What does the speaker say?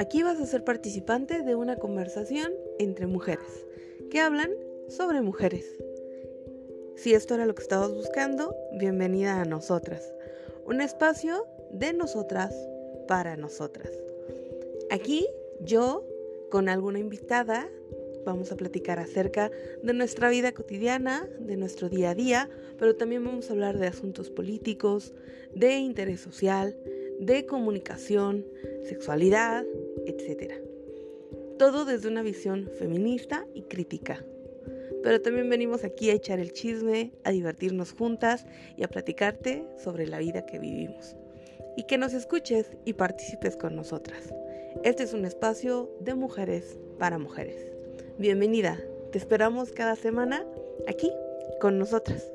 Aquí vas a ser participante de una conversación entre mujeres que hablan sobre mujeres. Si esto era lo que estabas buscando, bienvenida a nosotras. Un espacio de nosotras para nosotras. Aquí yo, con alguna invitada, vamos a platicar acerca de nuestra vida cotidiana, de nuestro día a día, pero también vamos a hablar de asuntos políticos, de interés social, de comunicación, sexualidad, etc. Todo desde una visión feminista y crítica. Pero también venimos aquí a echar el chisme, a divertirnos juntas y a platicarte sobre la vida que vivimos. Y que nos escuches y participes con nosotras. Este es un espacio de mujeres para mujeres. Bienvenida, te esperamos cada semana aquí con nosotras.